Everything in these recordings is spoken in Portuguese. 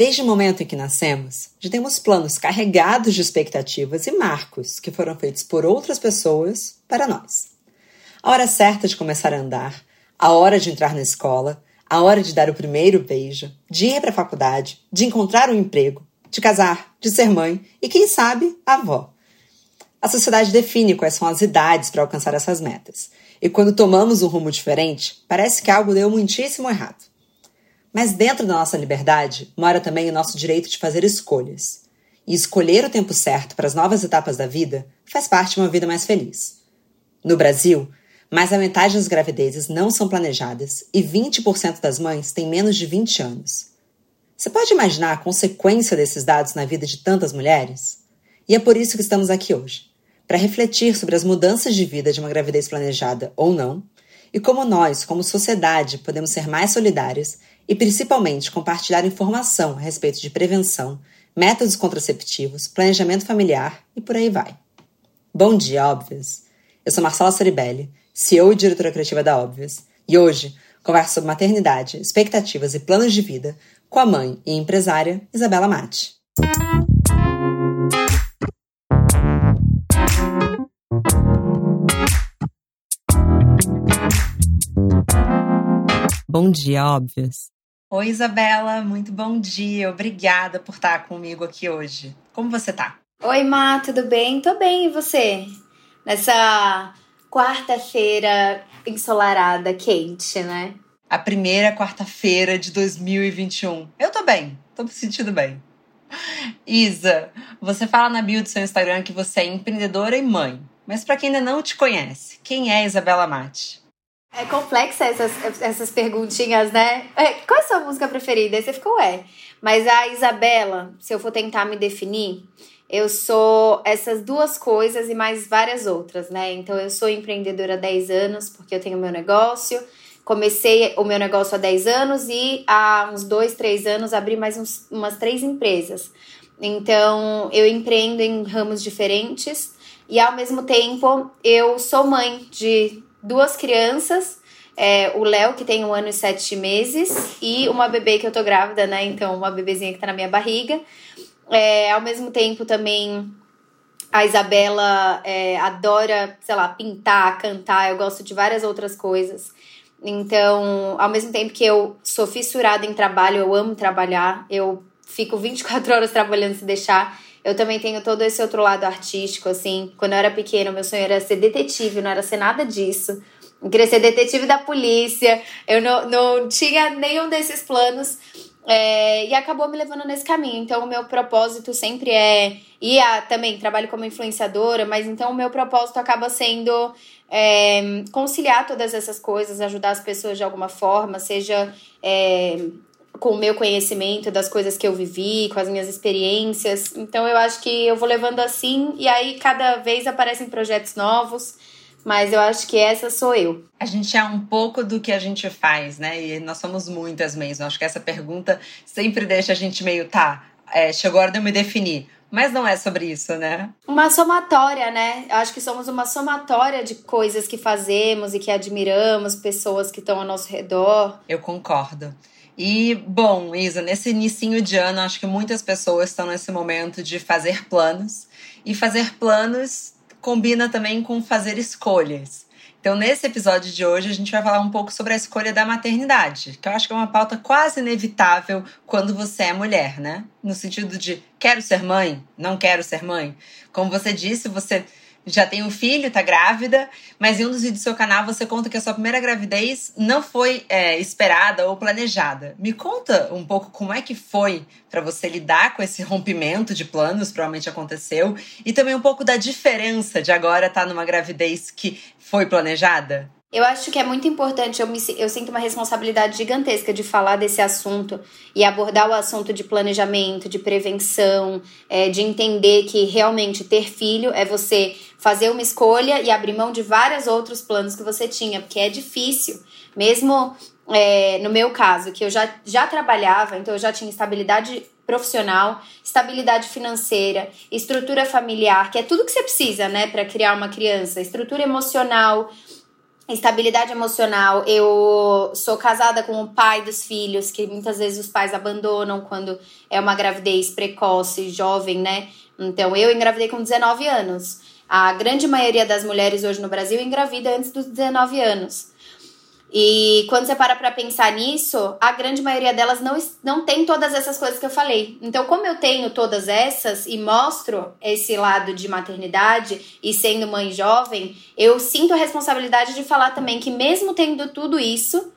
Desde o momento em que nascemos, já temos planos carregados de expectativas e marcos que foram feitos por outras pessoas para nós. A hora certa de começar a andar, a hora de entrar na escola, a hora de dar o primeiro beijo, de ir para a faculdade, de encontrar um emprego, de casar, de ser mãe e, quem sabe, avó. A sociedade define quais são as idades para alcançar essas metas. E quando tomamos um rumo diferente, parece que algo deu muitíssimo errado. Mas dentro da nossa liberdade mora também o nosso direito de fazer escolhas. E escolher o tempo certo para as novas etapas da vida faz parte de uma vida mais feliz. No Brasil, mais da metade das gravidezes não são planejadas e 20% das mães têm menos de 20 anos. Você pode imaginar a consequência desses dados na vida de tantas mulheres? E é por isso que estamos aqui hoje para refletir sobre as mudanças de vida de uma gravidez planejada ou não e como nós, como sociedade, podemos ser mais solidárias e principalmente compartilhar informação a respeito de prevenção, métodos contraceptivos, planejamento familiar e por aí vai. Bom dia, Óbvias! Eu sou Marcela Soribelli, CEO e diretora criativa da Óbvias, e hoje converso sobre maternidade, expectativas e planos de vida com a mãe e empresária Isabela Mate. Bom dia, Óbvias! Oi, Isabela, muito bom dia. Obrigada por estar comigo aqui hoje. Como você tá? Oi, Má, tudo bem? Tô bem, e você? Nessa quarta-feira ensolarada, quente, né? A primeira quarta-feira de 2021. Eu tô bem, tô me sentindo bem. Isa, você fala na bio do seu Instagram que você é empreendedora e mãe. Mas para quem ainda não te conhece, quem é Isabela Mate? É complexa essas, essas perguntinhas, né? É, qual é a sua música preferida? Aí você ficou, é. Mas a Isabela, se eu for tentar me definir, eu sou essas duas coisas e mais várias outras, né? Então eu sou empreendedora há 10 anos, porque eu tenho meu negócio. Comecei o meu negócio há 10 anos e há uns 2, 3 anos abri mais uns, umas três empresas. Então eu empreendo em ramos diferentes e ao mesmo tempo eu sou mãe de duas crianças, é, o Léo, que tem um ano e sete meses, e uma bebê que eu tô grávida, né? Então, uma bebezinha que tá na minha barriga. É, ao mesmo tempo, também a Isabela é, adora, sei lá, pintar, cantar, eu gosto de várias outras coisas. Então, ao mesmo tempo que eu sou fissurada em trabalho, eu amo trabalhar, eu fico 24 horas trabalhando se deixar. Eu também tenho todo esse outro lado artístico, assim. Quando eu era pequena, meu sonho era ser detetive, não era ser nada disso. Eu queria ser detetive da polícia. Eu não, não tinha nenhum desses planos. É, e acabou me levando nesse caminho. Então, o meu propósito sempre é. E a, também trabalho como influenciadora, mas então o meu propósito acaba sendo é, conciliar todas essas coisas, ajudar as pessoas de alguma forma, seja é, com o meu conhecimento das coisas que eu vivi, com as minhas experiências. Então eu acho que eu vou levando assim e aí cada vez aparecem projetos novos. Mas eu acho que essa sou eu. A gente é um pouco do que a gente faz, né? E nós somos muitas mesmo. Acho que essa pergunta sempre deixa a gente meio, tá, é, chegou a hora de eu me definir. Mas não é sobre isso, né? Uma somatória, né? Eu acho que somos uma somatória de coisas que fazemos e que admiramos, pessoas que estão ao nosso redor. Eu concordo. E, bom, Isa, nesse início de ano, acho que muitas pessoas estão nesse momento de fazer planos. E fazer planos combina também com fazer escolhas. Então, nesse episódio de hoje, a gente vai falar um pouco sobre a escolha da maternidade, que eu acho que é uma pauta quase inevitável quando você é mulher, né? No sentido de quero ser mãe, não quero ser mãe. Como você disse, você já tem um filho, tá grávida, mas em um dos vídeos do seu canal você conta que a sua primeira gravidez não foi é, esperada ou planejada. Me conta um pouco como é que foi para você lidar com esse rompimento de planos, provavelmente aconteceu, e também um pouco da diferença de agora estar tá numa gravidez que foi planejada. Eu acho que é muito importante, eu, me, eu sinto uma responsabilidade gigantesca de falar desse assunto e abordar o assunto de planejamento, de prevenção, é, de entender que realmente ter filho é você fazer uma escolha e abrir mão de vários outros planos que você tinha, porque é difícil. Mesmo é, no meu caso, que eu já, já trabalhava, então eu já tinha estabilidade profissional, estabilidade financeira, estrutura familiar, que é tudo que você precisa, né, para criar uma criança, estrutura emocional estabilidade emocional. Eu sou casada com o pai dos filhos, que muitas vezes os pais abandonam quando é uma gravidez precoce, jovem, né? Então, eu engravidei com 19 anos. A grande maioria das mulheres hoje no Brasil engravida antes dos 19 anos. E quando você para pra pensar nisso, a grande maioria delas não, não tem todas essas coisas que eu falei. Então, como eu tenho todas essas e mostro esse lado de maternidade e sendo mãe jovem, eu sinto a responsabilidade de falar também que, mesmo tendo tudo isso,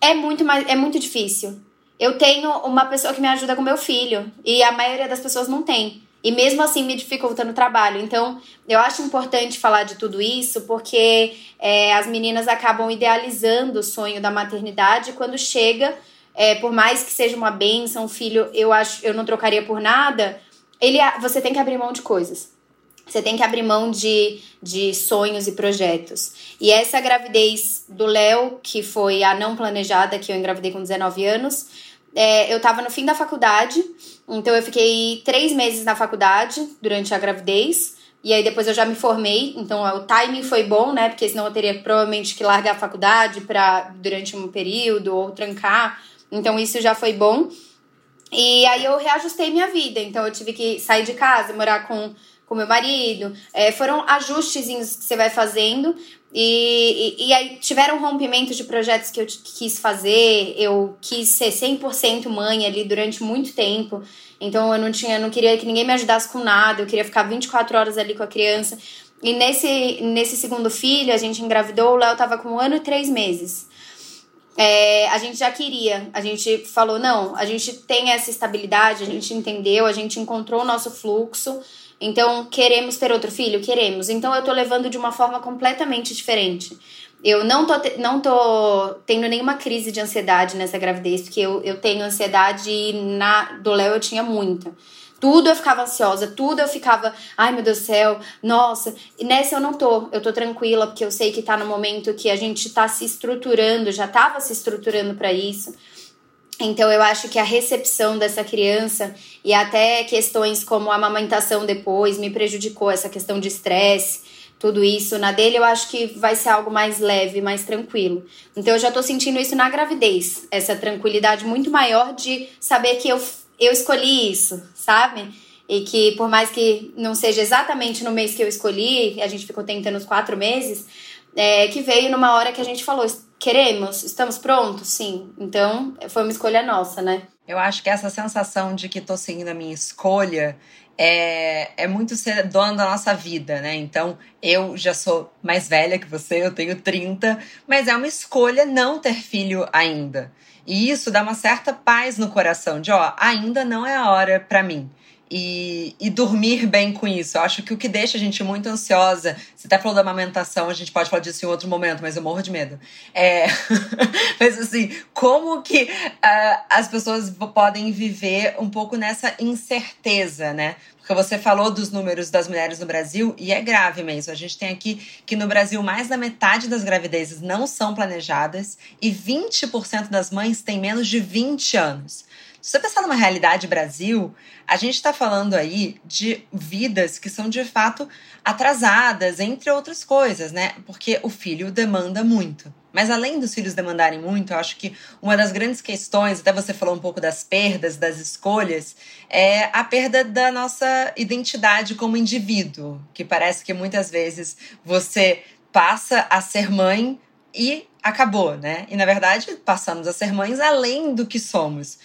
é muito, mais, é muito difícil. Eu tenho uma pessoa que me ajuda com meu filho e a maioria das pessoas não tem. E mesmo assim me dificulta no trabalho. Então, eu acho importante falar de tudo isso porque é, as meninas acabam idealizando o sonho da maternidade quando chega, é, por mais que seja uma benção, um filho, eu acho, eu não trocaria por nada. Ele, você tem que abrir mão de coisas. Você tem que abrir mão de, de sonhos e projetos. E essa gravidez do Léo, que foi a não planejada, que eu engravidei com 19 anos, é, eu tava no fim da faculdade, então eu fiquei três meses na faculdade durante a gravidez. E aí depois eu já me formei, então o timing foi bom, né? Porque senão eu teria provavelmente que largar a faculdade para durante um período ou trancar. Então isso já foi bom. E aí eu reajustei minha vida. Então eu tive que sair de casa, morar com com meu marido. É, foram ajustezinhos que você vai fazendo. E, e, e, aí tiveram rompimentos de projetos que eu quis fazer, eu quis ser 100% mãe ali durante muito tempo. Então eu não tinha, não queria que ninguém me ajudasse com nada, eu queria ficar 24 horas ali com a criança. E nesse, nesse segundo filho, a gente engravidou, o Léo tava com um ano e três meses. É, a gente já queria, a gente falou, não, a gente tem essa estabilidade, a gente entendeu, a gente encontrou o nosso fluxo. Então, queremos ter outro filho? Queremos. Então, eu tô levando de uma forma completamente diferente. Eu não tô, não tô tendo nenhuma crise de ansiedade nessa gravidez, porque eu, eu tenho ansiedade e na, do Léo eu tinha muita. Tudo eu ficava ansiosa, tudo eu ficava, ai meu Deus do céu, nossa. E nessa eu não tô, eu tô tranquila, porque eu sei que tá no momento que a gente tá se estruturando, já tava se estruturando para isso. Então eu acho que a recepção dessa criança e até questões como a amamentação depois me prejudicou essa questão de estresse, tudo isso. Na dele eu acho que vai ser algo mais leve, mais tranquilo. Então eu já tô sentindo isso na gravidez, essa tranquilidade muito maior de saber que eu, eu escolhi isso, sabe? E que por mais que não seja exatamente no mês que eu escolhi, a gente ficou tentando os quatro meses, é, que veio numa hora que a gente falou, queremos, estamos prontos, sim. Então, foi uma escolha nossa, né? Eu acho que essa sensação de que tô seguindo a minha escolha é, é muito ser dona da nossa vida, né? Então, eu já sou mais velha que você, eu tenho 30, mas é uma escolha não ter filho ainda. E isso dá uma certa paz no coração, de ó, ainda não é a hora para mim e, e, dormir bem com isso. Eu acho que o que deixa a gente muito ansiosa, você até falou da amamentação, a gente pode falar disso em outro momento, mas eu morro de medo. É, mas assim, como que uh, as pessoas podem viver um pouco nessa incerteza, né? Porque você falou dos números das mulheres no Brasil e é grave mesmo. A gente tem aqui que no Brasil mais da metade das gravidezes não são planejadas e 20% das mães têm menos de 20 anos. Se você pensar numa realidade Brasil, a gente está falando aí de vidas que são de fato atrasadas, entre outras coisas, né? Porque o filho demanda muito. Mas além dos filhos demandarem muito, eu acho que uma das grandes questões, até você falou um pouco das perdas, das escolhas, é a perda da nossa identidade como indivíduo, que parece que muitas vezes você passa a ser mãe e acabou, né? E na verdade passamos a ser mães além do que somos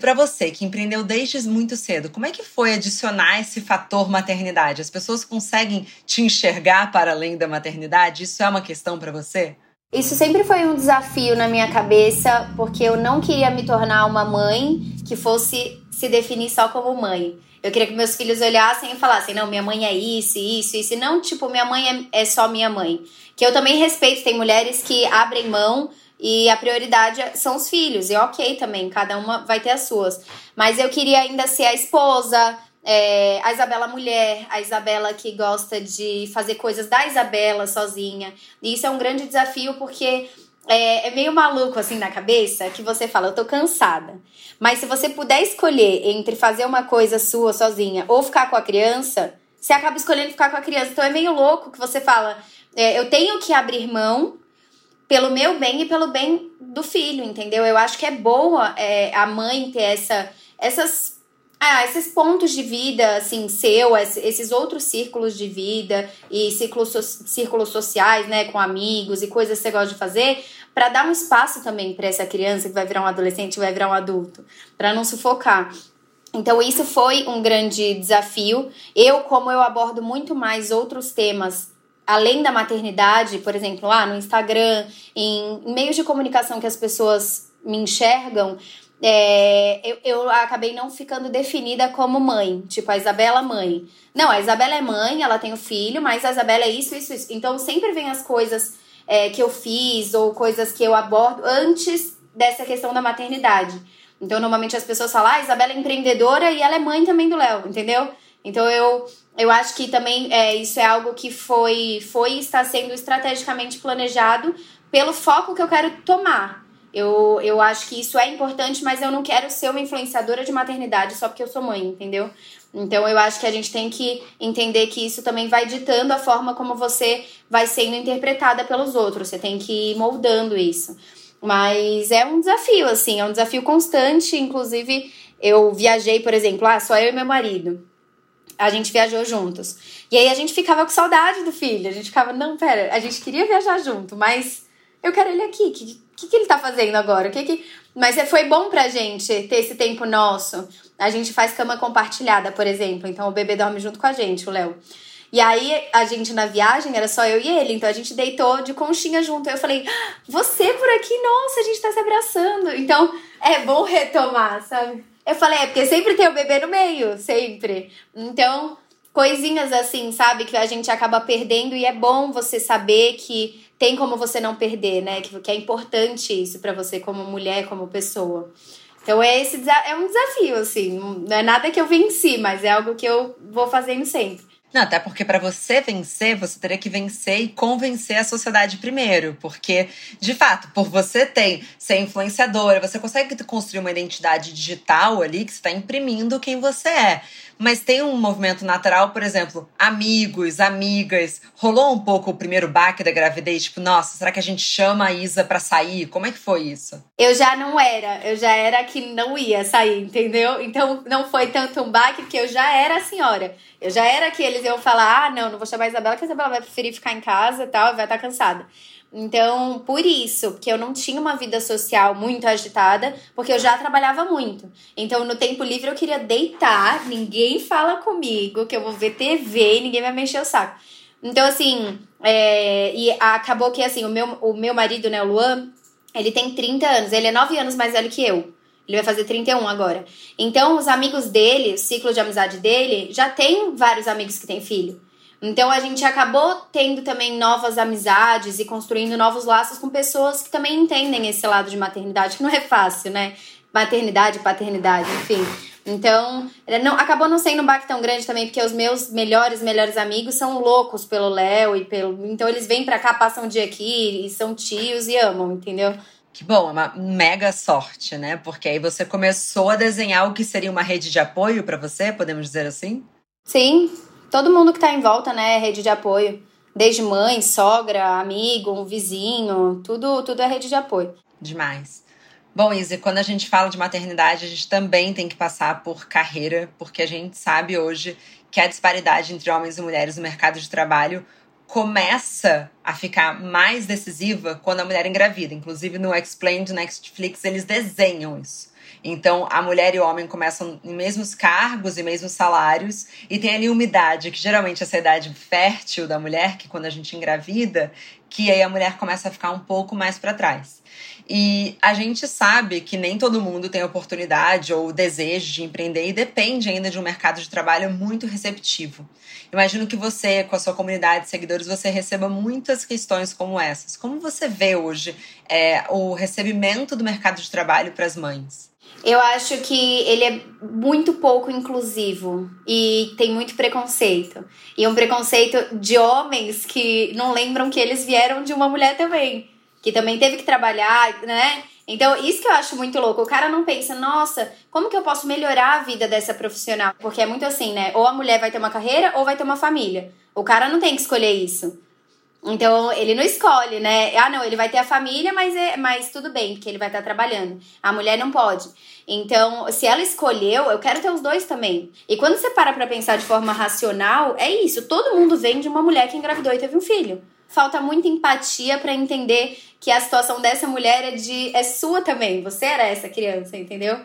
para você que empreendeu desde muito cedo, como é que foi adicionar esse fator maternidade? As pessoas conseguem te enxergar para além da maternidade? Isso é uma questão para você? Isso sempre foi um desafio na minha cabeça, porque eu não queria me tornar uma mãe que fosse se definir só como mãe. Eu queria que meus filhos olhassem e falassem: não, minha mãe é isso, isso, isso. E não, tipo, minha mãe é, é só minha mãe. Que eu também respeito, tem mulheres que abrem mão e a prioridade são os filhos. E ok também, cada uma vai ter as suas. Mas eu queria ainda ser a esposa, é, a Isabela mulher, a Isabela que gosta de fazer coisas da Isabela sozinha. E isso é um grande desafio porque é, é, meio maluco assim na cabeça que você fala, eu tô cansada. Mas se você puder escolher entre fazer uma coisa sua sozinha ou ficar com a criança, você acaba escolhendo ficar com a criança. Então é meio louco que você fala, é, eu tenho que abrir mão pelo meu bem e pelo bem do filho, entendeu? Eu acho que é boa é, a mãe ter essa, essas ah, esses pontos de vida, assim, seu, esses outros círculos de vida e círculos, círculos sociais, né, com amigos e coisas que você gosta de fazer, para dar um espaço também para essa criança que vai virar um adolescente, vai virar um adulto, para não sufocar. Então, isso foi um grande desafio. Eu, como eu abordo muito mais outros temas além da maternidade, por exemplo, lá no Instagram, em meios de comunicação que as pessoas me enxergam, é, eu, eu acabei não ficando definida como mãe, tipo a Isabela mãe. Não, a Isabela é mãe, ela tem o filho, mas a Isabela é isso, isso, isso. Então sempre vem as coisas é, que eu fiz ou coisas que eu abordo antes dessa questão da maternidade. Então normalmente as pessoas falam, ah, a Isabela é empreendedora e ela é mãe também do Léo, entendeu? Então eu, eu acho que também é, isso é algo que foi, foi e está sendo estrategicamente planejado pelo foco que eu quero tomar. Eu, eu acho que isso é importante, mas eu não quero ser uma influenciadora de maternidade só porque eu sou mãe, entendeu? Então eu acho que a gente tem que entender que isso também vai ditando a forma como você vai sendo interpretada pelos outros. Você tem que ir moldando isso. Mas é um desafio, assim, é um desafio constante. Inclusive, eu viajei, por exemplo, ah, só eu e meu marido. A gente viajou juntos. E aí a gente ficava com saudade do filho. A gente ficava, não, pera, a gente queria viajar junto, mas eu quero ele aqui. Que, que, que ele tá fazendo agora? O que que... Mas é, foi bom pra gente ter esse tempo nosso. A gente faz cama compartilhada, por exemplo. Então o bebê dorme junto com a gente, o Léo. E aí a gente na viagem era só eu e ele, então a gente deitou de conchinha junto. Eu falei: ah, "Você por aqui, nossa, a gente tá se abraçando". Então é bom retomar, sabe? Eu falei: "É porque sempre tem o bebê no meio, sempre". Então, coisinhas assim, sabe, que a gente acaba perdendo e é bom você saber que tem como você não perder, né? Que, que é importante isso para você como mulher, como pessoa. Então é esse é um desafio, assim. Não é nada que eu venci, mas é algo que eu vou fazendo sempre. Não, até porque para você vencer, você teria que vencer e convencer a sociedade primeiro. Porque, de fato, por você ter, ser influenciadora, você consegue construir uma identidade digital ali que está imprimindo quem você é mas tem um movimento natural, por exemplo, amigos, amigas. Rolou um pouco o primeiro baque da gravidez, tipo, nossa, será que a gente chama a Isa pra sair? Como é que foi isso? Eu já não era, eu já era que não ia sair, entendeu? Então não foi tanto um baque, porque eu já era a senhora. Eu já era que eles iam falar: ah, não, não vou chamar a Isabela, porque a Isabela vai preferir ficar em casa e tal, vai estar cansada. Então, por isso, porque eu não tinha uma vida social muito agitada, porque eu já trabalhava muito. Então, no tempo livre eu queria deitar, ninguém fala comigo, que eu vou ver TV e ninguém vai mexer o saco. Então, assim, é, e acabou que, assim, o meu, o meu marido, né, o Luan, ele tem 30 anos, ele é 9 anos mais velho que eu. Ele vai fazer 31 agora. Então, os amigos dele, o ciclo de amizade dele, já tem vários amigos que têm filho. Então a gente acabou tendo também novas amizades e construindo novos laços com pessoas que também entendem esse lado de maternidade, que não é fácil, né? Maternidade, paternidade, enfim. Então, não, acabou não sendo um baque tão grande também, porque os meus melhores, melhores amigos são loucos pelo Léo e pelo. Então eles vêm pra cá, passam um dia aqui e são tios e amam, entendeu? Que bom, é uma mega sorte, né? Porque aí você começou a desenhar o que seria uma rede de apoio para você, podemos dizer assim? Sim, todo mundo que está em volta, né, rede de apoio. Desde mãe, sogra, amigo, um vizinho, tudo, tudo é rede de apoio. Demais. Bom, Izzy, quando a gente fala de maternidade, a gente também tem que passar por carreira, porque a gente sabe hoje que a disparidade entre homens e mulheres no mercado de trabalho começa a ficar mais decisiva quando a mulher engravida. Inclusive no Explained Netflix eles desenham isso. Então, a mulher e o homem começam em mesmos cargos e mesmos salários, e tem ali umidade, que geralmente é essa idade fértil da mulher, que quando a gente engravida, que aí a mulher começa a ficar um pouco mais para trás. E a gente sabe que nem todo mundo tem oportunidade ou desejo de empreender e depende ainda de um mercado de trabalho muito receptivo. Imagino que você, com a sua comunidade de seguidores, você receba muitas questões como essas. Como você vê hoje é, o recebimento do mercado de trabalho para as mães? Eu acho que ele é muito pouco inclusivo e tem muito preconceito. E um preconceito de homens que não lembram que eles vieram de uma mulher também, que também teve que trabalhar, né? Então, isso que eu acho muito louco. O cara não pensa, nossa, como que eu posso melhorar a vida dessa profissional? Porque é muito assim, né? Ou a mulher vai ter uma carreira ou vai ter uma família. O cara não tem que escolher isso. Então, ele não escolhe, né? Ah, não, ele vai ter a família, mas, é, mas tudo bem, porque ele vai estar trabalhando. A mulher não pode. Então, se ela escolheu, eu quero ter os dois também. E quando você para pra pensar de forma racional, é isso. Todo mundo vem de uma mulher que engravidou e teve um filho. Falta muita empatia para entender que a situação dessa mulher é de é sua também. Você era essa criança, entendeu?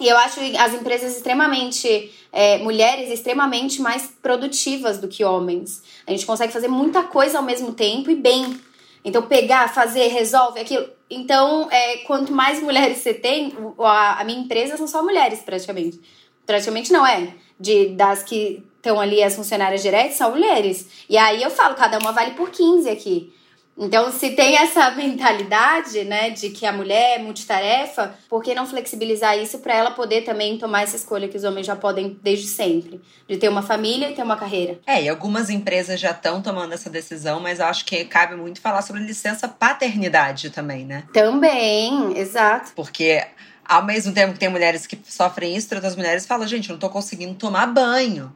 E eu acho as empresas extremamente, é, mulheres extremamente mais produtivas do que homens. A gente consegue fazer muita coisa ao mesmo tempo e bem. Então, pegar, fazer, resolve aquilo. Então, é, quanto mais mulheres você tem, a, a minha empresa são só mulheres, praticamente. Praticamente não é. De, das que estão ali as funcionárias diretas, são mulheres. E aí eu falo, cada uma vale por 15 aqui. Então, se tem essa mentalidade, né, de que a mulher é multitarefa, por que não flexibilizar isso para ela poder também tomar essa escolha que os homens já podem desde sempre, de ter uma família e ter uma carreira? É, e algumas empresas já estão tomando essa decisão, mas eu acho que cabe muito falar sobre licença paternidade também, né? Também, exato. Porque ao mesmo tempo que tem mulheres que sofrem isso, outras mulheres falam, gente, eu não tô conseguindo tomar banho.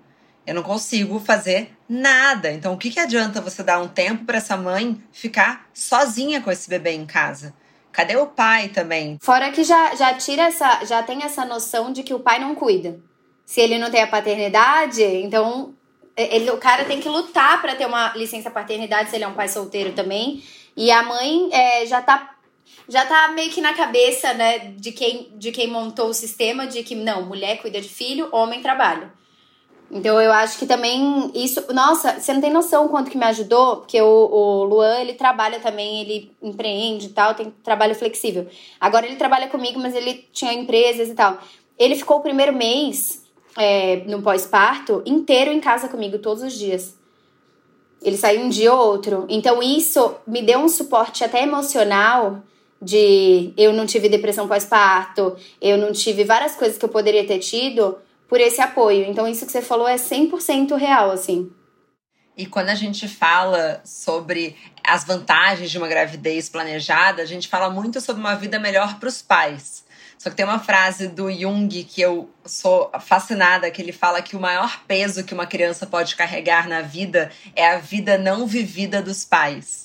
Eu não consigo fazer nada. Então, o que, que adianta você dar um tempo para essa mãe ficar sozinha com esse bebê em casa? Cadê o pai também? Fora que já, já tira essa, já tem essa noção de que o pai não cuida. Se ele não tem a paternidade, então ele, o cara tem que lutar para ter uma licença paternidade se ele é um pai solteiro também. E a mãe é, já tá já tá meio que na cabeça, né, de quem, de quem montou o sistema de que não, mulher cuida de filho, homem trabalha. Então eu acho que também isso. Nossa, você não tem noção quanto que me ajudou, porque o, o Luan, ele trabalha também, ele empreende e tal, tem trabalho flexível. Agora ele trabalha comigo, mas ele tinha empresas e tal. Ele ficou o primeiro mês, é, no pós-parto, inteiro em casa comigo, todos os dias. Ele saiu um dia ou outro. Então isso me deu um suporte até emocional de eu não tive depressão pós-parto, eu não tive várias coisas que eu poderia ter tido por esse apoio. Então, isso que você falou é 100% real, assim. E quando a gente fala sobre as vantagens de uma gravidez planejada, a gente fala muito sobre uma vida melhor para os pais. Só que tem uma frase do Jung que eu sou fascinada, que ele fala que o maior peso que uma criança pode carregar na vida é a vida não vivida dos pais.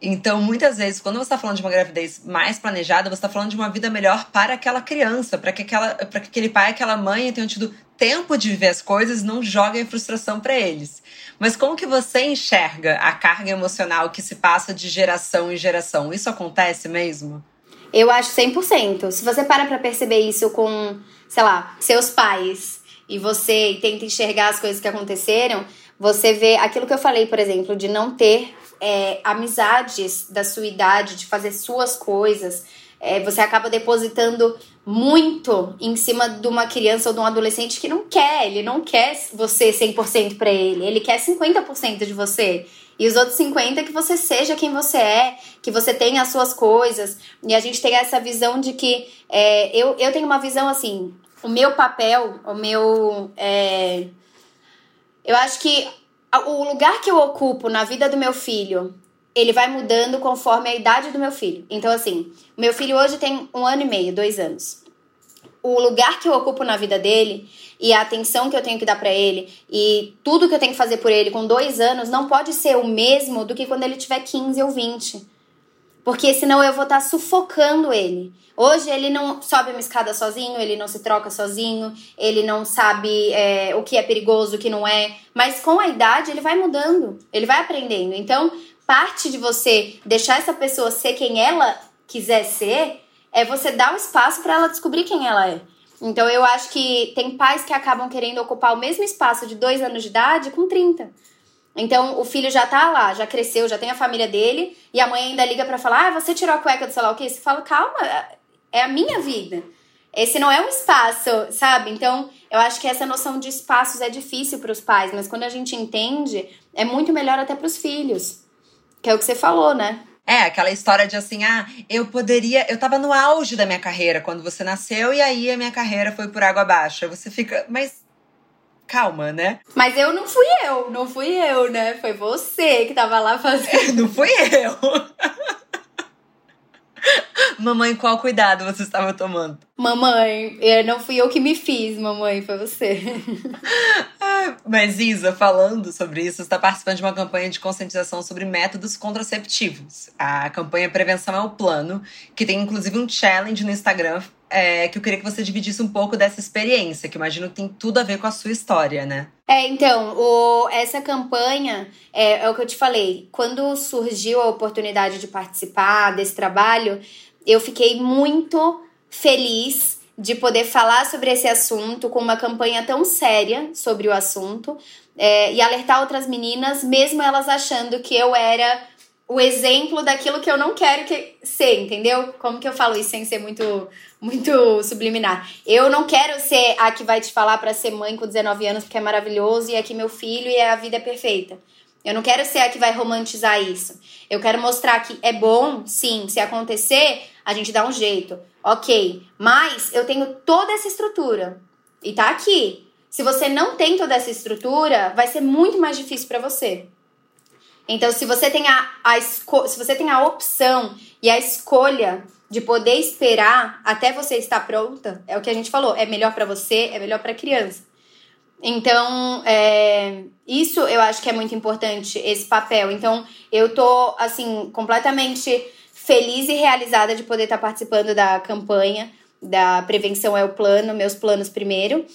Então, muitas vezes, quando você está falando de uma gravidez mais planejada, você está falando de uma vida melhor para aquela criança, para que, aquela, que aquele pai, aquela mãe tenham tido tempo de viver as coisas e não joguem frustração para eles. Mas como que você enxerga a carga emocional que se passa de geração em geração? Isso acontece mesmo? Eu acho 100%. Se você para para perceber isso com, sei lá, seus pais e você tenta enxergar as coisas que aconteceram, você vê aquilo que eu falei, por exemplo, de não ter é, amizades da sua idade, de fazer suas coisas, é, você acaba depositando muito em cima de uma criança ou de um adolescente que não quer, ele não quer você 100% para ele, ele quer 50% de você. E os outros 50 que você seja quem você é, que você tenha as suas coisas. E a gente tem essa visão de que é, eu, eu tenho uma visão assim, o meu papel, o meu. É, eu acho que o lugar que eu ocupo na vida do meu filho, ele vai mudando conforme a idade do meu filho. Então, assim, meu filho hoje tem um ano e meio, dois anos. O lugar que eu ocupo na vida dele e a atenção que eu tenho que dar para ele e tudo que eu tenho que fazer por ele com dois anos não pode ser o mesmo do que quando ele tiver 15 ou 20. Porque senão eu vou estar tá sufocando ele. Hoje ele não sobe uma escada sozinho, ele não se troca sozinho, ele não sabe é, o que é perigoso, o que não é. Mas com a idade ele vai mudando, ele vai aprendendo. Então, parte de você deixar essa pessoa ser quem ela quiser ser é você dar o espaço para ela descobrir quem ela é. Então eu acho que tem pais que acabam querendo ocupar o mesmo espaço de dois anos de idade com 30. Então o filho já tá lá, já cresceu, já tem a família dele, e a mãe ainda liga para falar: ah, você tirou a cueca do sei lá o quê? Você fala, calma, é a minha vida. Esse não é um espaço, sabe? Então, eu acho que essa noção de espaços é difícil para os pais, mas quando a gente entende, é muito melhor até para os filhos. Que é o que você falou, né? É, aquela história de assim, ah, eu poderia. Eu tava no auge da minha carreira quando você nasceu e aí a minha carreira foi por água abaixo. Você fica, mas calma, né? Mas eu não fui eu, não fui eu, né? Foi você que tava lá fazendo. não fui eu. mamãe, qual cuidado você estava tomando? Mamãe, não fui eu que me fiz, mamãe, foi você. Mas Isa, falando sobre isso, está participando de uma campanha de conscientização sobre métodos contraceptivos. A campanha Prevenção é o Plano, que tem inclusive um challenge no Instagram é, que eu queria que você dividisse um pouco dessa experiência, que imagino tem tudo a ver com a sua história, né? É, então, o, essa campanha é, é o que eu te falei. Quando surgiu a oportunidade de participar desse trabalho, eu fiquei muito feliz de poder falar sobre esse assunto com uma campanha tão séria sobre o assunto é, e alertar outras meninas, mesmo elas achando que eu era o exemplo daquilo que eu não quero que ser, entendeu? Como que eu falo isso sem ser muito muito subliminar. Eu não quero ser a que vai te falar para ser mãe com 19 anos porque é maravilhoso e é aqui meu filho e a vida é perfeita. Eu não quero ser a que vai romantizar isso. Eu quero mostrar que é bom, sim, se acontecer, a gente dá um jeito. OK, mas eu tenho toda essa estrutura e tá aqui. Se você não tem toda essa estrutura, vai ser muito mais difícil para você. Então, se você tem a, a se você tem a opção e a escolha de poder esperar até você estar pronta, é o que a gente falou, é melhor para você, é melhor para a criança. Então, é, isso eu acho que é muito importante, esse papel. Então, eu tô, assim, completamente feliz e realizada de poder estar participando da campanha da Prevenção é o Plano, Meus Planos Primeiro.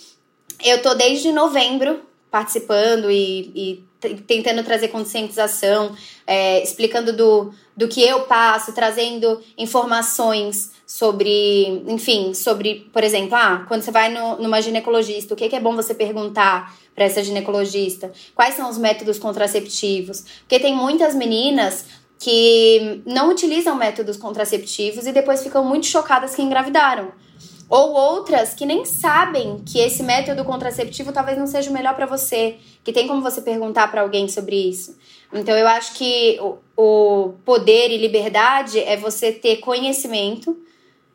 Eu tô desde novembro participando e, e tentando trazer conscientização, é, explicando do, do que eu passo, trazendo informações sobre, enfim, sobre, por exemplo, ah, quando você vai no, numa ginecologista, o que, que é bom você perguntar para essa ginecologista? Quais são os métodos contraceptivos? Porque tem muitas meninas que não utilizam métodos contraceptivos e depois ficam muito chocadas que engravidaram. Ou outras que nem sabem que esse método contraceptivo talvez não seja o melhor para você, que tem como você perguntar para alguém sobre isso. Então eu acho que o, o, poder e liberdade é você ter conhecimento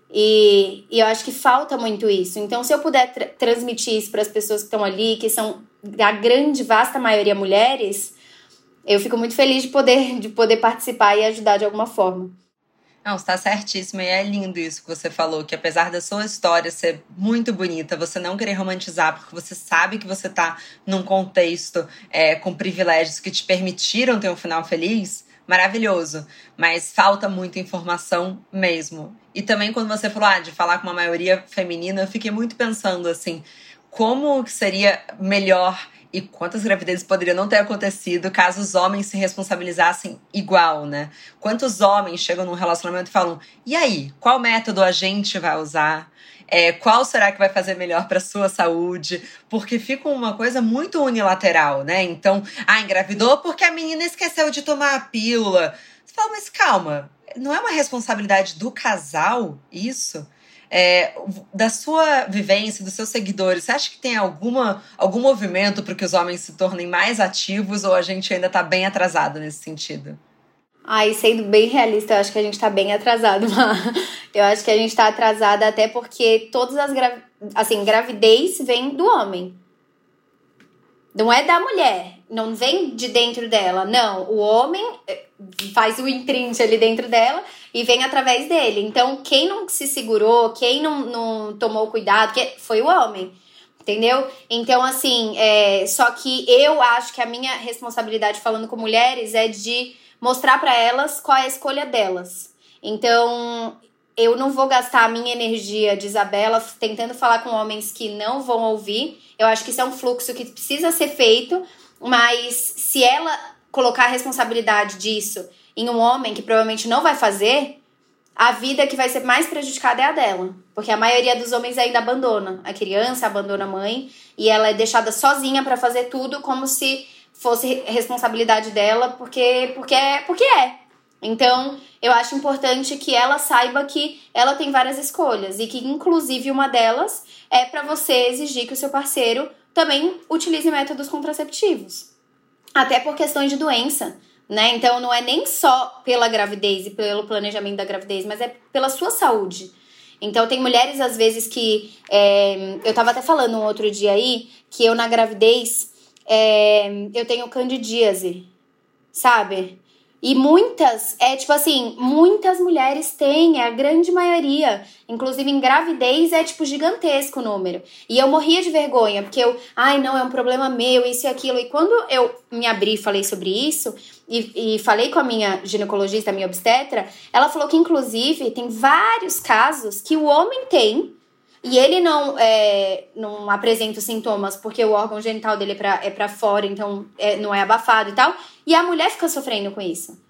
e, e, eu acho que falta muito isso. Então se eu puder tra transmitir isso para as pessoas que estão ali, que são a grande vasta maioria mulheres, eu fico muito feliz de poder de poder participar e ajudar de alguma forma. Não, está certíssimo. E é lindo isso que você falou, que apesar da sua história ser muito bonita, você não querer romantizar, porque você sabe que você está num contexto é, com privilégios que te permitiram ter um final feliz, maravilhoso. Mas falta muita informação mesmo. E também quando você falou ah, de falar com uma maioria feminina, eu fiquei muito pensando assim, como seria melhor e quantas gravidezes poderiam não ter acontecido caso os homens se responsabilizassem igual, né? Quantos homens chegam num relacionamento e falam: e aí, qual método a gente vai usar? É, qual será que vai fazer melhor para sua saúde? Porque fica uma coisa muito unilateral, né? Então, ah, engravidou porque a menina esqueceu de tomar a pílula. Você fala, mas calma, não é uma responsabilidade do casal isso? É, da sua vivência, dos seus seguidores, você acha que tem alguma, algum movimento para que os homens se tornem mais ativos ou a gente ainda está bem atrasado nesse sentido? Aí, sendo bem realista, eu acho que a gente tá bem atrasado. eu acho que a gente tá atrasada até porque todas as gra... assim, gravidez vem do homem. Não é da mulher, não vem de dentro dela. Não, o homem eh, faz o imprint ali dentro dela e vem através dele. Então, quem não se segurou, quem não, não tomou cuidado, que foi o homem. Entendeu? Então, assim, é, só que eu acho que a minha responsabilidade falando com mulheres é de mostrar para elas qual é a escolha delas. Então, eu não vou gastar a minha energia de Isabela tentando falar com homens que não vão ouvir. Eu acho que isso é um fluxo que precisa ser feito, mas se ela colocar a responsabilidade disso em um homem que provavelmente não vai fazer, a vida que vai ser mais prejudicada é a dela. Porque a maioria dos homens ainda abandona a criança, abandona a mãe, e ela é deixada sozinha para fazer tudo como se fosse responsabilidade dela, porque, porque, é, porque é. Então, eu acho importante que ela saiba que ela tem várias escolhas e que, inclusive, uma delas é para você exigir que o seu parceiro também utilize métodos contraceptivos. Até por questões de doença né? Então não é nem só pela gravidez e pelo planejamento da gravidez, mas é pela sua saúde. Então tem mulheres às vezes que é, eu tava até falando um outro dia aí que eu na gravidez é, eu tenho candidíase, sabe? E muitas, é tipo assim, muitas mulheres têm, é a grande maioria. Inclusive em gravidez é tipo gigantesco o número. E eu morria de vergonha, porque eu, ai não, é um problema meu, isso e aquilo. E quando eu me abri e falei sobre isso, e, e falei com a minha ginecologista, a minha obstetra, ela falou que inclusive tem vários casos que o homem tem e ele não, é, não apresenta sintomas porque o órgão genital dele é pra, é fora, então é, não é abafado e tal. E a mulher fica sofrendo com isso.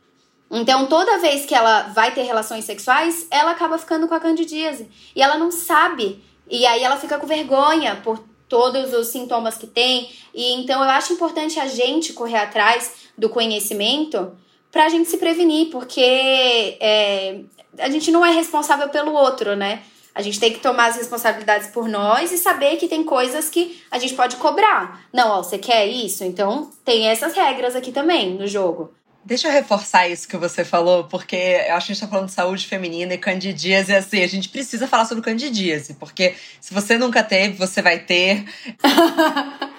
Então, toda vez que ela vai ter relações sexuais, ela acaba ficando com a candidíase. E ela não sabe. E aí ela fica com vergonha por todos os sintomas que tem. E então eu acho importante a gente correr atrás do conhecimento pra gente se prevenir, porque é, a gente não é responsável pelo outro, né? A gente tem que tomar as responsabilidades por nós e saber que tem coisas que a gente pode cobrar. Não, ó, você quer isso? Então tem essas regras aqui também no jogo. Deixa eu reforçar isso que você falou, porque eu acho que a gente tá falando de saúde feminina e candidíase, e assim, a gente precisa falar sobre candidíase, porque se você nunca teve, você vai ter.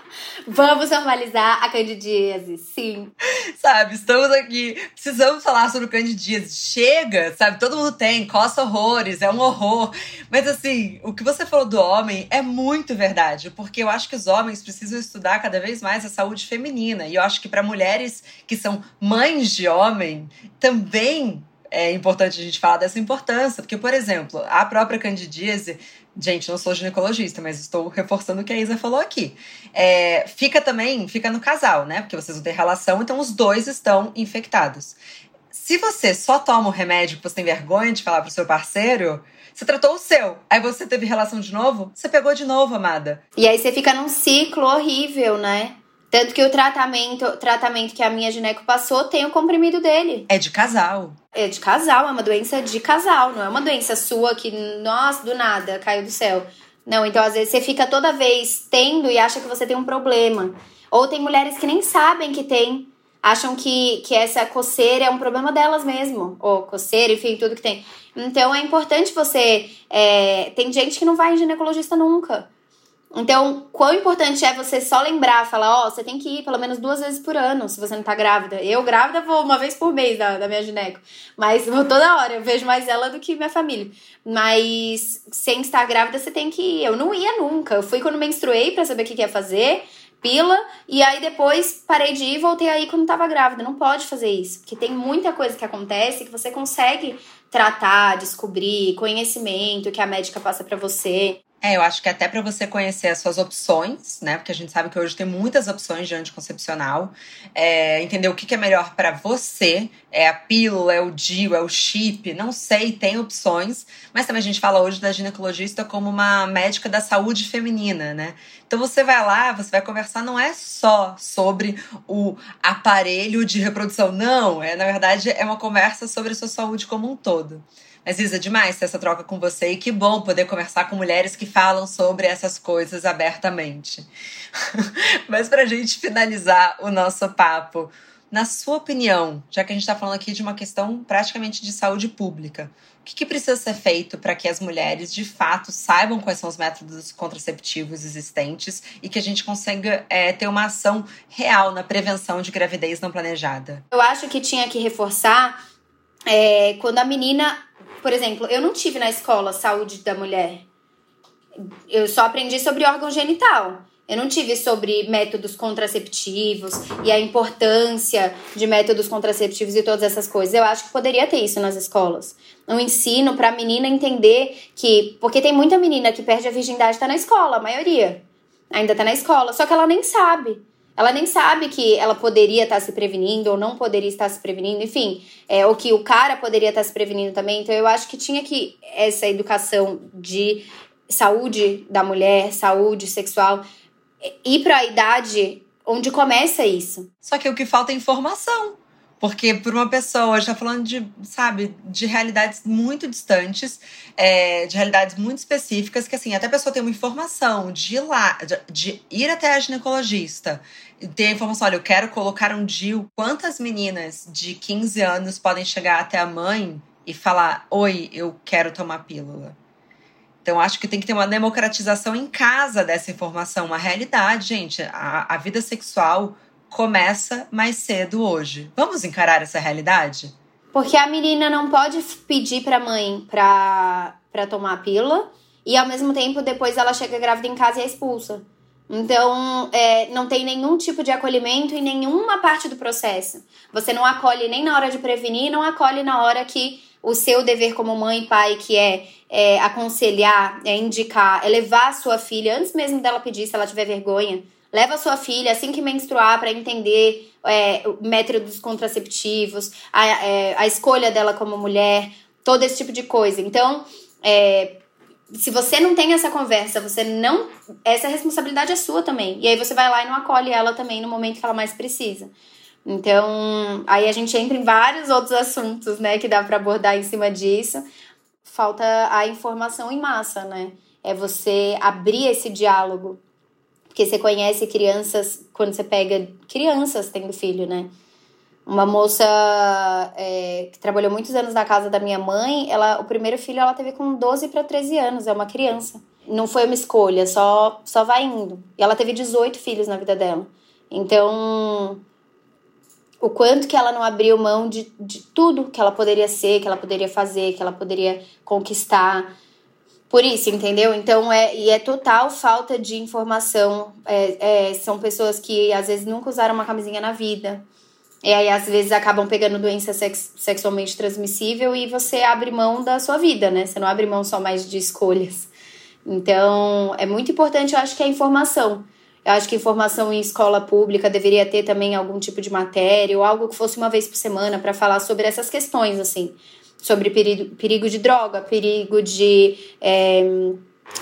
Vamos normalizar a candidíase, sim. Sabe, estamos aqui, precisamos falar sobre candidíase. Chega, sabe, todo mundo tem, coça horrores, é um horror. Mas assim, o que você falou do homem é muito verdade, porque eu acho que os homens precisam estudar cada vez mais a saúde feminina. E eu acho que para mulheres que são mães de homem, também é importante a gente falar dessa importância, porque, por exemplo, a própria candidíase Gente, não sou ginecologista, mas estou reforçando o que a Isa falou aqui. É, fica também, fica no casal, né? Porque vocês vão ter relação, então os dois estão infectados. Se você só toma o remédio que você tem vergonha de falar pro seu parceiro, você tratou o seu. Aí você teve relação de novo, você pegou de novo, amada. E aí você fica num ciclo horrível, né? Tanto que o tratamento, tratamento que a minha gineco passou tem o comprimido dele. É de casal. É de casal, é uma doença de casal, não é uma doença sua que, nossa, do nada, caiu do céu. Não, então às vezes você fica toda vez tendo e acha que você tem um problema. Ou tem mulheres que nem sabem que tem, acham que, que essa coceira é um problema delas mesmo. Ou coceira, enfim, tudo que tem. Então é importante você. É, tem gente que não vai em ginecologista nunca. Então, quão importante é você só lembrar, falar, ó, oh, você tem que ir pelo menos duas vezes por ano se você não tá grávida. Eu, grávida, vou uma vez por mês da, da minha gineco. Mas vou toda hora, eu vejo mais ela do que minha família. Mas sem estar grávida, você tem que ir. Eu não ia nunca. Eu fui quando menstruei para saber o que, que ia fazer, pila, e aí depois parei de ir e voltei aí quando tava grávida. Não pode fazer isso, porque tem muita coisa que acontece que você consegue tratar, descobrir, conhecimento que a médica passa para você. É, eu acho que até para você conhecer as suas opções, né? Porque a gente sabe que hoje tem muitas opções de anticoncepcional. É, entender o que, que é melhor para você. É a pílula, é o DIU, é o chip, não sei, tem opções. Mas também a gente fala hoje da ginecologista como uma médica da saúde feminina, né? Então você vai lá, você vai conversar, não é só sobre o aparelho de reprodução, não. É, na verdade, é uma conversa sobre a sua saúde como um todo. Mas, Isa, demais ter essa troca com você e que bom poder conversar com mulheres que falam sobre essas coisas abertamente. Mas, para a gente finalizar o nosso papo, na sua opinião, já que a gente está falando aqui de uma questão praticamente de saúde pública, o que, que precisa ser feito para que as mulheres, de fato, saibam quais são os métodos contraceptivos existentes e que a gente consiga é, ter uma ação real na prevenção de gravidez não planejada? Eu acho que tinha que reforçar é, quando a menina por exemplo, eu não tive na escola saúde da mulher. Eu só aprendi sobre órgão genital. Eu não tive sobre métodos contraceptivos e a importância de métodos contraceptivos e todas essas coisas. Eu acho que poderia ter isso nas escolas. Um ensino para a menina entender que. Porque tem muita menina que perde a virgindade está na escola, a maioria. Ainda está na escola, só que ela nem sabe. Ela nem sabe que ela poderia estar se prevenindo ou não poderia estar se prevenindo, enfim, é, ou que o cara poderia estar se prevenindo também. Então eu acho que tinha que essa educação de saúde da mulher, saúde sexual, ir para a idade onde começa isso. Só que o que falta é informação. Porque por uma pessoa, já falando de, sabe, de realidades muito distantes, é, de realidades muito específicas, que assim, até a pessoa tem uma informação de ir lá, de, de ir até a ginecologista, ter a informação, olha, eu quero colocar um DIU. Quantas meninas de 15 anos podem chegar até a mãe e falar, oi, eu quero tomar pílula? Então, acho que tem que ter uma democratização em casa dessa informação, uma realidade, gente. A, a vida sexual começa mais cedo hoje. Vamos encarar essa realidade? Porque a menina não pode pedir para a mãe para tomar a pílula e ao mesmo tempo depois ela chega grávida em casa e é expulsa. Então, é, não tem nenhum tipo de acolhimento em nenhuma parte do processo. Você não acolhe nem na hora de prevenir, não acolhe na hora que o seu dever como mãe e pai, que é, é aconselhar, é indicar, é levar a sua filha, antes mesmo dela pedir, se ela tiver vergonha, leva sua filha assim que menstruar para entender é, métodos contraceptivos, a, é, a escolha dela como mulher, todo esse tipo de coisa. Então, é, se você não tem essa conversa, você não. Essa responsabilidade é sua também. E aí você vai lá e não acolhe ela também no momento que ela mais precisa. Então, aí a gente entra em vários outros assuntos, né, que dá para abordar em cima disso. Falta a informação em massa, né? É você abrir esse diálogo. Porque você conhece crianças, quando você pega crianças tendo filho, né? Uma moça é, que trabalhou muitos anos na casa da minha mãe, ela, o primeiro filho ela teve com 12 para 13 anos, é uma criança. Não foi uma escolha, só, só vai indo. E ela teve 18 filhos na vida dela. Então, o quanto que ela não abriu mão de, de tudo que ela poderia ser, que ela poderia fazer, que ela poderia conquistar. Por isso, entendeu? Então, é, e é total falta de informação. É, é, são pessoas que às vezes nunca usaram uma camisinha na vida e aí, às vezes, acabam pegando doença sex sexualmente transmissível e você abre mão da sua vida, né? Você não abre mão só mais de escolhas. Então, é muito importante, eu acho que é a informação. Eu acho que informação em escola pública deveria ter também algum tipo de matéria ou algo que fosse uma vez por semana para falar sobre essas questões, assim. Sobre perigo, perigo de droga, perigo de. É,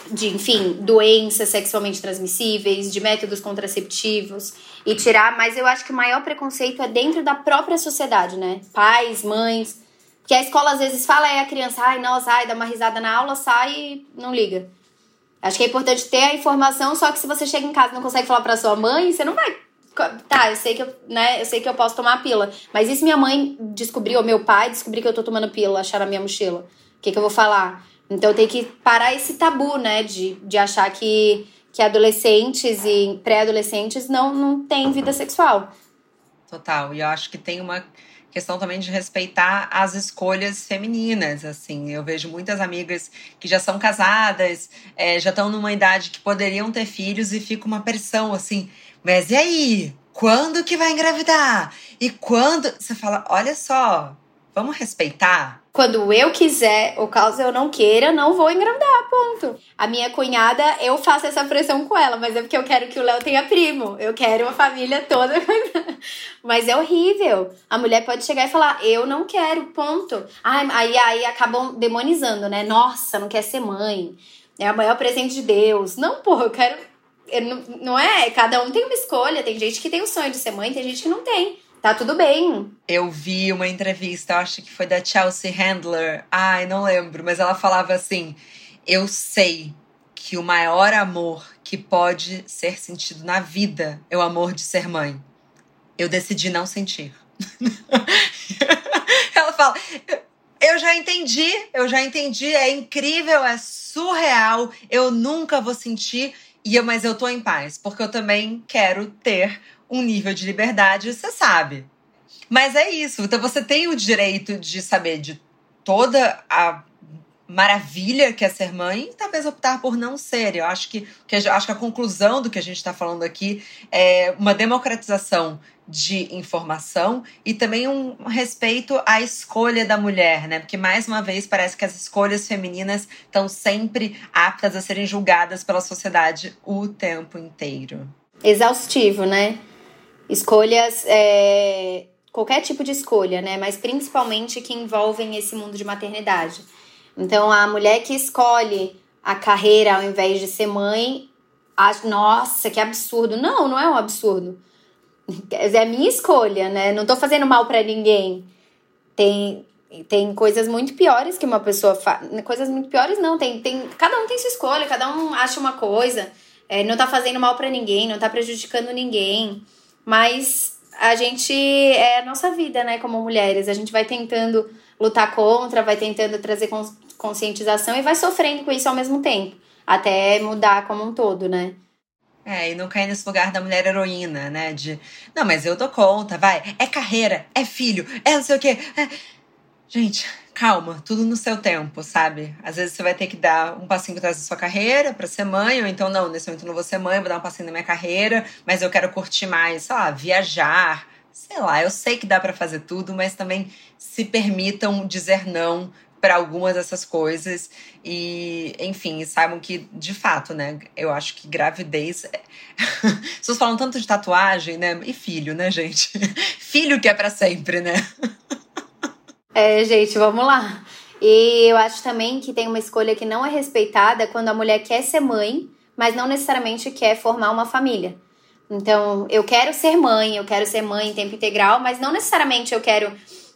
de, enfim, doenças sexualmente transmissíveis, de métodos contraceptivos e tirar, mas eu acho que o maior preconceito é dentro da própria sociedade, né? Pais, mães, que a escola às vezes fala é a criança, ai, nossa, ai, dá uma risada na aula, sai e não liga. Acho que é importante ter a informação, só que se você chega em casa e não consegue falar para sua mãe, você não vai Tá, eu sei que eu, né, eu sei que eu posso tomar a pílula, mas e se minha mãe descobriu, ou meu pai descobrir que eu tô tomando pílula, achar na minha mochila? O que que eu vou falar? Então tem que parar esse tabu, né, de, de achar que que adolescentes e pré-adolescentes não, não têm vida sexual. Total. E eu acho que tem uma questão também de respeitar as escolhas femininas, assim. Eu vejo muitas amigas que já são casadas, é, já estão numa idade que poderiam ter filhos e fica uma pressão, assim. Mas e aí? Quando que vai engravidar? E quando... Você fala, olha só, vamos respeitar quando eu quiser, ou caso eu não queira, não vou engravidar, ponto. A minha cunhada, eu faço essa pressão com ela, mas é porque eu quero que o Léo tenha primo. Eu quero uma família toda. mas é horrível. A mulher pode chegar e falar, eu não quero, ponto. Ai, aí, aí acabam demonizando, né? Nossa, não quer ser mãe. É o maior presente de Deus. Não, porra, eu quero. Não, não é? Cada um tem uma escolha. Tem gente que tem o sonho de ser mãe, tem gente que não tem tá tudo bem. Eu vi uma entrevista, acho que foi da Chelsea Handler. Ai, não lembro, mas ela falava assim: Eu sei que o maior amor que pode ser sentido na vida é o amor de ser mãe. Eu decidi não sentir. ela fala. Eu já entendi, eu já entendi, é incrível, é surreal, eu nunca vou sentir, e eu, mas eu tô em paz, porque eu também quero ter um nível de liberdade, você sabe. Mas é isso. Então você tem o direito de saber de toda a maravilha que é ser mãe e talvez optar por não ser. Eu acho que, que, acho que a conclusão do que a gente está falando aqui é uma democratização de informação e também um respeito à escolha da mulher, né? Porque mais uma vez parece que as escolhas femininas estão sempre aptas a serem julgadas pela sociedade o tempo inteiro. Exaustivo, né? Escolhas, é, qualquer tipo de escolha, né? Mas principalmente que envolvem esse mundo de maternidade. Então, a mulher que escolhe a carreira ao invés de ser mãe, acha, nossa, que absurdo. Não, não é um absurdo. É a minha escolha, né? Não tô fazendo mal para ninguém. Tem, tem coisas muito piores que uma pessoa faz. Coisas muito piores, não. Tem, tem, cada um tem sua escolha, cada um acha uma coisa. É, não tá fazendo mal para ninguém, não tá prejudicando ninguém. Mas a gente é a nossa vida, né, como mulheres. A gente vai tentando lutar contra, vai tentando trazer conscientização e vai sofrendo com isso ao mesmo tempo, até mudar como um todo, né? É, e não cair nesse lugar da mulher heroína, né? De, não, mas eu dou conta, vai. É carreira, é filho, é não sei o quê. É... Gente, calma, tudo no seu tempo, sabe? Às vezes você vai ter que dar um passinho atrás da sua carreira para ser mãe, ou então, não, nesse momento não vou ser mãe, vou dar um passinho na minha carreira, mas eu quero curtir mais, sei lá, viajar, sei lá, eu sei que dá para fazer tudo, mas também se permitam dizer não para algumas dessas coisas e, enfim, saibam que, de fato, né, eu acho que gravidez. É pessoas falam tanto de tatuagem, né? E filho, né, gente? filho que é para sempre, né? é, gente, vamos lá. E eu acho também que tem uma escolha que não é respeitada quando a mulher quer ser mãe, mas não necessariamente quer formar uma família. Então, eu quero ser mãe, eu quero ser mãe em tempo integral, mas não necessariamente eu quero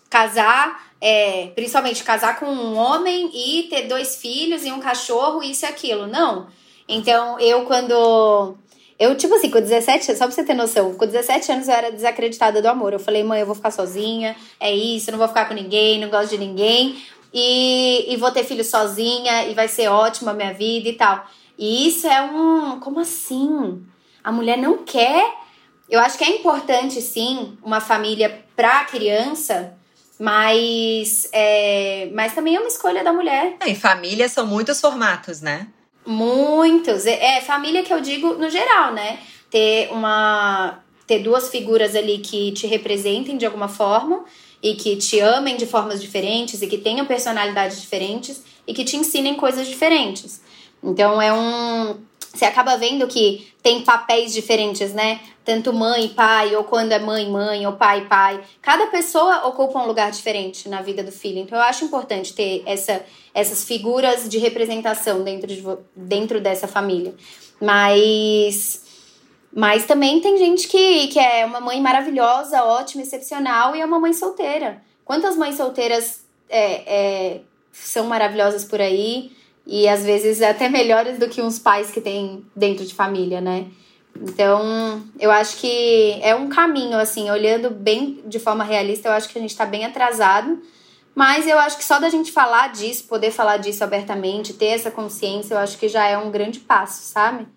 casar é, principalmente casar com um homem e ter dois filhos e um cachorro, isso e aquilo. Não. Então, eu quando. Eu, tipo assim, com 17 só pra você ter noção, com 17 anos eu era desacreditada do amor. Eu falei, mãe, eu vou ficar sozinha, é isso, não vou ficar com ninguém, não gosto de ninguém, e, e vou ter filho sozinha, e vai ser ótima a minha vida e tal. E isso é um. Como assim? A mulher não quer. Eu acho que é importante, sim, uma família pra criança mas, é, mas também é uma escolha da mulher. É, e família são muitos formatos, né? Muitos. É, é, família que eu digo no geral, né? Ter uma. Ter duas figuras ali que te representem de alguma forma e que te amem de formas diferentes e que tenham personalidades diferentes e que te ensinem coisas diferentes. Então é um você acaba vendo que tem papéis diferentes, né? Tanto mãe, pai, ou quando é mãe, mãe, ou pai, pai. Cada pessoa ocupa um lugar diferente na vida do filho. Então eu acho importante ter essa, essas figuras de representação dentro, de, dentro dessa família. Mas. Mas também tem gente que, que é uma mãe maravilhosa, ótima, excepcional e é uma mãe solteira. Quantas mães solteiras é, é, são maravilhosas por aí? e às vezes até melhores do que uns pais que tem dentro de família, né? Então, eu acho que é um caminho, assim, olhando bem de forma realista, eu acho que a gente está bem atrasado. Mas eu acho que só da gente falar disso, poder falar disso abertamente, ter essa consciência, eu acho que já é um grande passo, sabe?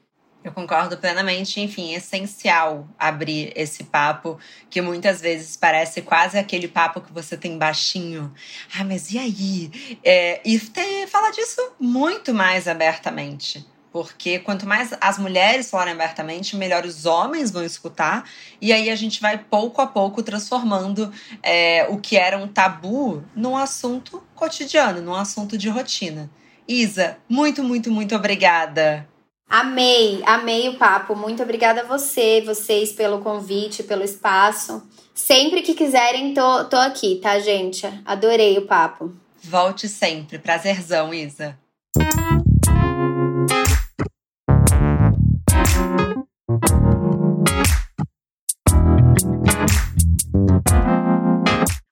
Eu concordo plenamente, enfim, é essencial abrir esse papo que muitas vezes parece quase aquele papo que você tem baixinho. Ah, mas e aí? É, e ter, falar disso muito mais abertamente. Porque quanto mais as mulheres falarem abertamente, melhor os homens vão escutar. E aí a gente vai pouco a pouco transformando é, o que era um tabu num assunto cotidiano, num assunto de rotina. Isa, muito, muito, muito obrigada Amei, amei o papo. Muito obrigada a você, vocês pelo convite, pelo espaço. Sempre que quiserem, tô, tô aqui, tá, gente? Adorei o papo. Volte sempre. Prazerzão, Isa.